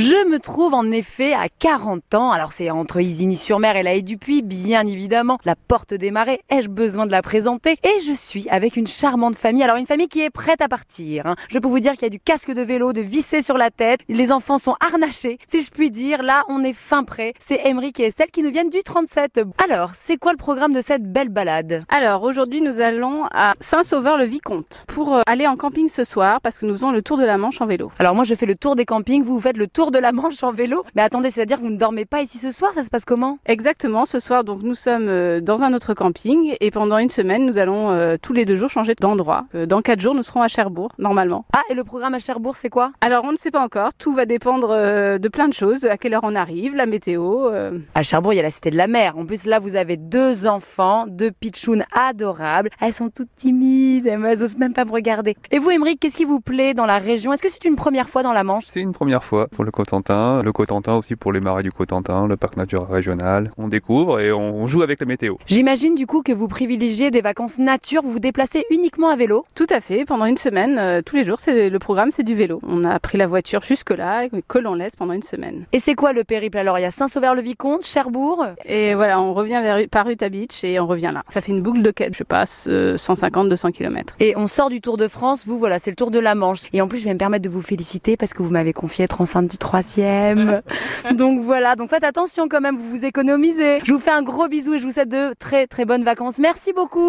Je me trouve en effet à 40 ans, alors c'est entre Isigny-sur-Mer et la Haye du Puy, bien évidemment, la porte des marais, ai-je besoin de la présenter? Et je suis avec une charmante famille, alors une famille qui est prête à partir. hein. Je peux vous dire qu'il y a du casque de vélo, de vissé sur la tête, les enfants sont harnachés, si je puis dire, là on est fin prêt. C'est Emeric et Estelle qui nous viennent du 37. Alors, c'est quoi le programme de cette belle balade? Alors aujourd'hui nous allons à Saint-Sauveur-le-Vicomte pour euh, aller en camping ce soir parce que nous faisons le tour de la Manche en vélo. Alors moi je fais le tour des campings, vous vous faites le tour de la Manche en vélo. Mais attendez, c'est-à-dire que vous ne dormez pas ici ce soir, ça se passe comment? Exactement, ce soir donc nous sommes euh, dans un autre camping et pendant une semaine nous allons euh, tous les deux jours changer d'endroit. Euh, Dans quatre jours nous serons à Cherbourg normalement. Ah, et le programme à Cherbourg, c'est quoi? Alors on ne sait pas encore, tout va dépendre euh, de plein de choses, à quelle heure on arrive, la météo. euh. À Cherbourg, il y a la Cité de la Mer. En plus, là, vous avez deux enfants, deux pitchounes adorables. Elles sont toutes timides, elles n'osent même pas me regarder. Et vous, Émeric, qu'est-ce qui vous plaît dans la région? Est-ce que c'est une première fois dans la Manche? C'est une première fois pour le Cotentin, le Cotentin aussi pour les marais du Cotentin, le parc naturel régional. On découvre et on joue avec la météo. J'imagine du coup que vous privilégiez des vacances nature, vous vous déplacez uniquement à vélo. Tout à fait, pendant une semaine, euh, tous les jours, c'est le programme c'est du vélo. On a pris la voiture jusque-là et que l'on laisse pendant une semaine. Et c'est quoi le périple Alors, il y a Saint-Sauveur-le-Vicomte, Cherbourg? Et voilà, on revient vers, par Utah Beach et on revient là. Ça fait une boucle de quête, je passe 150-200 km. Et on sort du Tour de France, vous voilà, c'est le Tour de la Manche. Et en plus, je vais me permettre de vous féliciter parce que vous m'avez confié être enceinte du troisième. donc voilà, donc faites attention quand même, vous vous économisez. Je vous fais un gros bisou et je vous souhaite de très très bonnes vacances. Merci beaucoup.